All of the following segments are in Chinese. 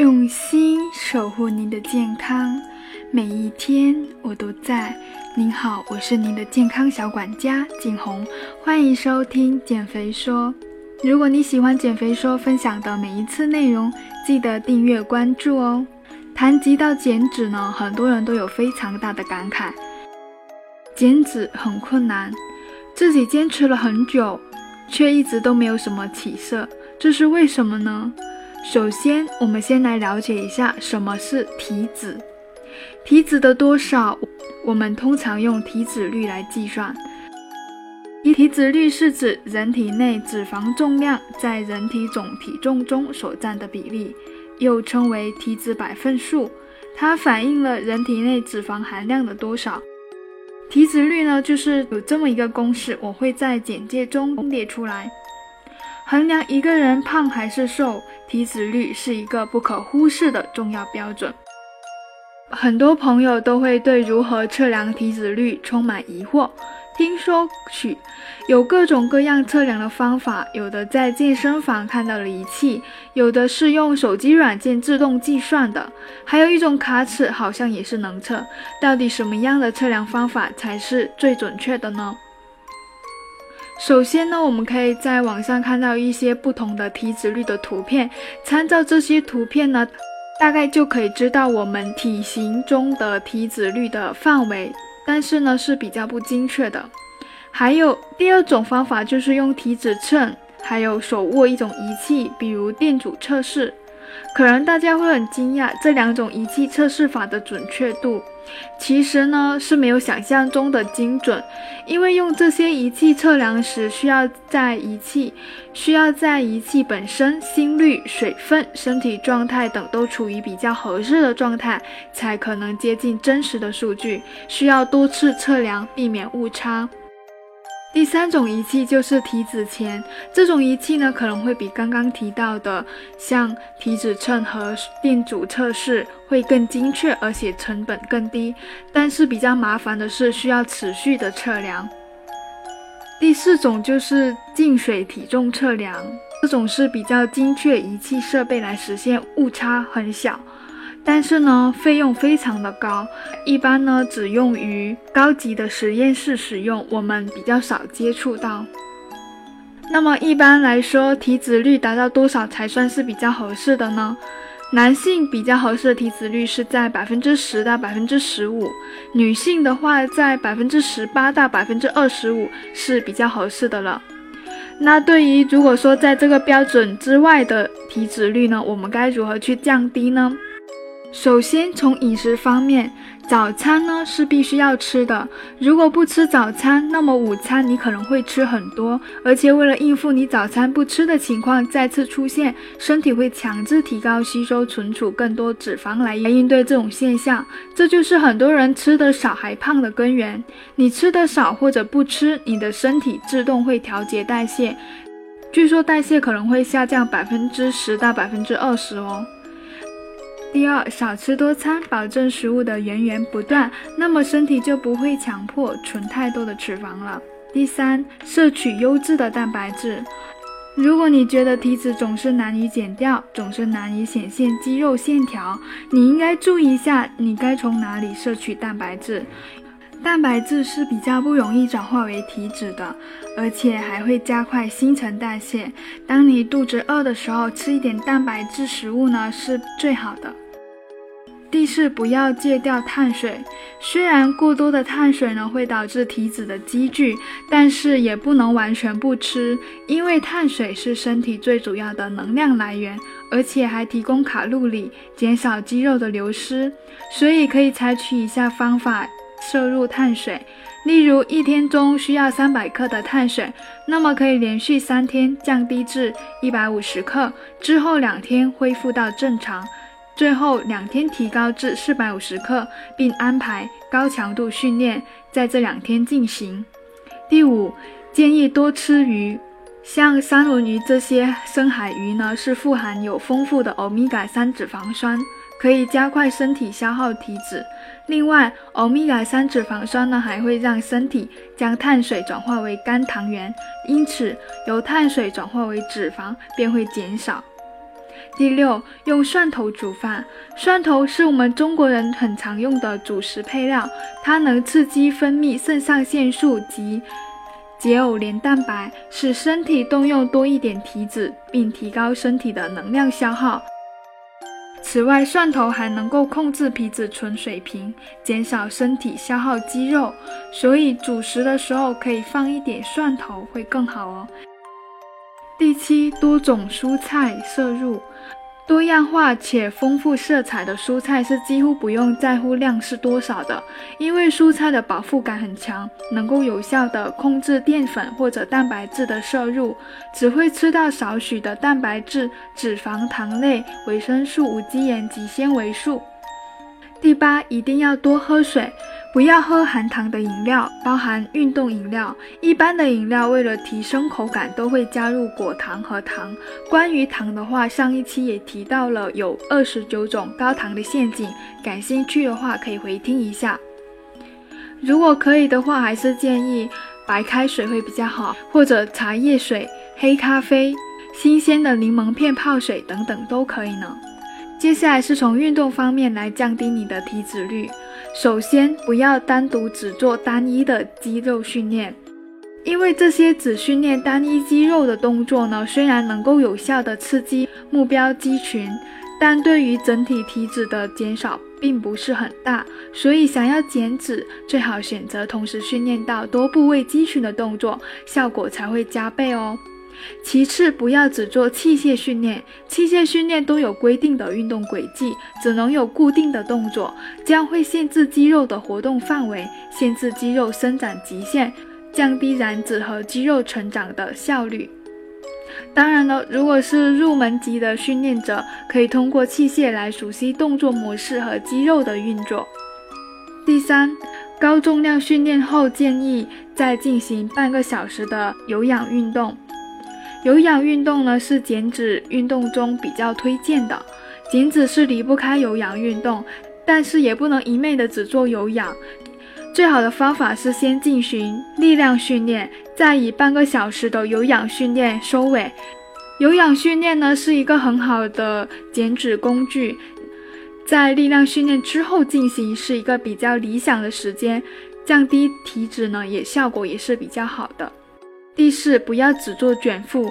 用心守护您的健康，每一天我都在。您好，我是您的健康小管家景红，欢迎收听减肥说。如果你喜欢减肥说分享的每一次内容，记得订阅关注哦。谈及到减脂呢，很多人都有非常大的感慨，减脂很困难，自己坚持了很久，却一直都没有什么起色，这是为什么呢？首先，我们先来了解一下什么是体脂。体脂的多少，我们通常用体脂率来计算。一体脂率是指人体内脂肪重量在人体总体重中所占的比例，又称为体脂百分数。它反映了人体内脂肪含量的多少。体脂率呢，就是有这么一个公式，我会在简介中列出来。衡量一个人胖还是瘦，体脂率是一个不可忽视的重要标准。很多朋友都会对如何测量体脂率充满疑惑。听说许有各种各样测量的方法，有的在健身房看到了仪器，有的是用手机软件自动计算的，还有一种卡尺好像也是能测。到底什么样的测量方法才是最准确的呢？首先呢，我们可以在网上看到一些不同的体脂率的图片，参照这些图片呢，大概就可以知道我们体型中的体脂率的范围，但是呢是比较不精确的。还有第二种方法就是用体脂秤，还有手握一种仪器，比如电阻测试。可能大家会很惊讶，这两种仪器测试法的准确度。其实呢是没有想象中的精准，因为用这些仪器测量时，需要在仪器需要在仪器本身心率、水分、身体状态等都处于比较合适的状态，才可能接近真实的数据，需要多次测量，避免误差。第三种仪器就是体脂钳，这种仪器呢可能会比刚刚提到的像体脂秤和电阻测试会更精确，而且成本更低。但是比较麻烦的是需要持续的测量。第四种就是净水体重测量，这种是比较精确仪器设备来实现误差很小。但是呢，费用非常的高，一般呢只用于高级的实验室使用，我们比较少接触到。那么一般来说，体脂率达到多少才算是比较合适的呢？男性比较合适的体脂率是在百分之十到百分之十五，女性的话在百分之十八到百分之二十五是比较合适的了。那对于如果说在这个标准之外的体脂率呢，我们该如何去降低呢？首先，从饮食方面，早餐呢是必须要吃的。如果不吃早餐，那么午餐你可能会吃很多，而且为了应付你早餐不吃的情况再次出现，身体会强制提高吸收、存储更多脂肪来应对这种现象。这就是很多人吃的少还胖的根源。你吃的少或者不吃，你的身体自动会调节代谢，据说代谢可能会下降百分之十到百分之二十哦。第二，少吃多餐，保证食物的源源不断，那么身体就不会强迫存太多的脂肪了。第三，摄取优质的蛋白质。如果你觉得体脂总是难以减掉，总是难以显现肌肉线条，你应该注意一下，你该从哪里摄取蛋白质。蛋白质是比较不容易转化为体脂的，而且还会加快新陈代谢。当你肚子饿的时候，吃一点蛋白质食物呢是最好的。第四，不要戒掉碳水。虽然过多的碳水呢会导致体脂的积聚，但是也不能完全不吃，因为碳水是身体最主要的能量来源，而且还提供卡路里，减少肌肉的流失。所以可以采取以下方法。摄入碳水，例如一天中需要三百克的碳水，那么可以连续三天降低至一百五十克，之后两天恢复到正常，最后两天提高至四百五十克，并安排高强度训练在这两天进行。第五，建议多吃鱼，像三文鱼这些深海鱼呢，是富含有丰富的欧米伽三脂肪酸。可以加快身体消耗体脂。另外，欧米伽三脂肪酸呢，还会让身体将碳水转化为肝糖原，因此由碳水转化为脂肪便会减少。第六，用蒜头煮饭。蒜头是我们中国人很常用的主食配料，它能刺激分泌肾上腺素及解偶联蛋白，使身体动用多一点体脂，并提高身体的能量消耗。此外，蒜头还能够控制皮质醇水平，减少身体消耗肌肉，所以主食的时候可以放一点蒜头会更好哦。第七，多种蔬菜摄入。多样化且丰富色彩的蔬菜是几乎不用在乎量是多少的，因为蔬菜的饱腹感很强，能够有效的控制淀粉或者蛋白质的摄入，只会吃到少许的蛋白质、脂肪、糖类、维生素、无机盐及纤维素。第八，一定要多喝水。不要喝含糖的饮料，包含运动饮料。一般的饮料为了提升口感，都会加入果糖和糖。关于糖的话，上一期也提到了有二十九种高糖的陷阱，感兴趣的话可以回听一下。如果可以的话，还是建议白开水会比较好，或者茶叶水、黑咖啡、新鲜的柠檬片泡水等等都可以呢。接下来是从运动方面来降低你的体脂率。首先，不要单独只做单一的肌肉训练，因为这些只训练单一肌肉的动作呢，虽然能够有效的刺激目标肌群，但对于整体体脂的减少并不是很大。所以，想要减脂，最好选择同时训练到多部位肌群的动作，效果才会加倍哦。其次，不要只做器械训练，器械训练都有规定的运动轨迹，只能有固定的动作，这样会限制肌肉的活动范围，限制肌肉生长极限，降低燃脂和肌肉成长的效率。当然了，如果是入门级的训练者，可以通过器械来熟悉动作模式和肌肉的运作。第三，高重量训练后，建议再进行半个小时的有氧运动。有氧运动呢是减脂运动中比较推荐的，减脂是离不开有氧运动，但是也不能一昧的只做有氧。最好的方法是先进行力量训练，再以半个小时的有氧训练收尾。有氧训练呢是一个很好的减脂工具，在力量训练之后进行是一个比较理想的时间，降低体脂呢也效果也是比较好的。第四，不要只做卷腹，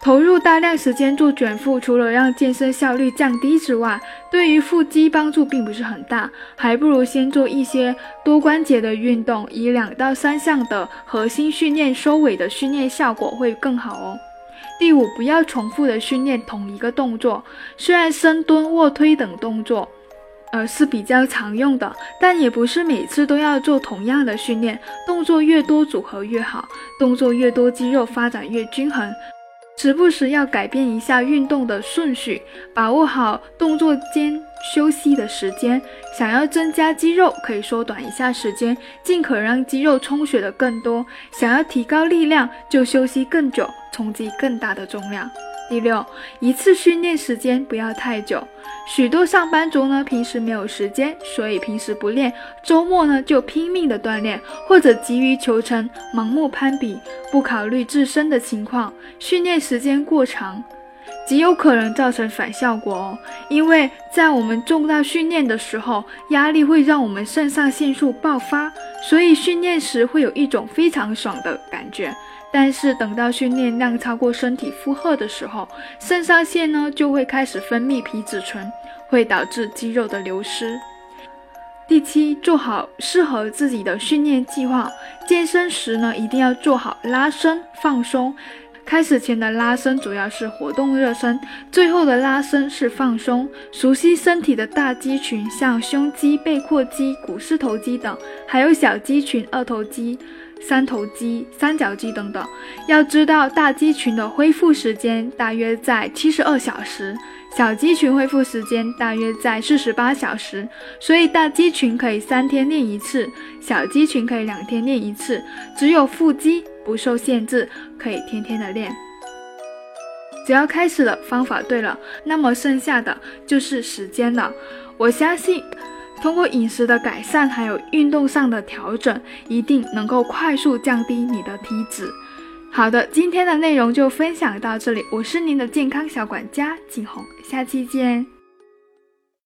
投入大量时间做卷腹，除了让健身效率降低之外，对于腹肌帮助并不是很大，还不如先做一些多关节的运动，以两到三项的核心训练收尾的训练效果会更好哦。第五，不要重复的训练同一个动作，虽然深蹲、卧推等动作。呃是比较常用的，但也不是每次都要做同样的训练，动作越多组合越好，动作越多肌肉发展越均衡，时不时要改变一下运动的顺序，把握好动作间休息的时间。想要增加肌肉，可以缩短一下时间，尽可能让肌肉充血的更多；想要提高力量，就休息更久，冲击更大的重量。第六，一次训练时间不要太久。许多上班族呢，平时没有时间，所以平时不练，周末呢就拼命的锻炼，或者急于求成，盲目攀比，不考虑自身的情况，训练时间过长，极有可能造成反效果哦。因为在我们重大训练的时候，压力会让我们肾上腺素爆发，所以训练时会有一种非常爽的感觉。但是等到训练量超过身体负荷的时候，肾上腺呢就会开始分泌皮质醇，会导致肌肉的流失。第七，做好适合自己的训练计划。健身时呢，一定要做好拉伸放松。开始前的拉伸主要是活动热身，最后的拉伸是放松。熟悉身体的大肌群，像胸肌、背阔肌、股四头肌等，还有小肌群、二头肌。三头肌、三角肌等等，要知道大肌群的恢复时间大约在七十二小时，小肌群恢复时间大约在四十八小时。所以大肌群可以三天练一次，小肌群可以两天练一次。只有腹肌不受限制，可以天天的练。只要开始了，方法对了，那么剩下的就是时间了。我相信。通过饮食的改善，还有运动上的调整，一定能够快速降低你的体脂。好的，今天的内容就分享到这里，我是您的健康小管家景红，下期见。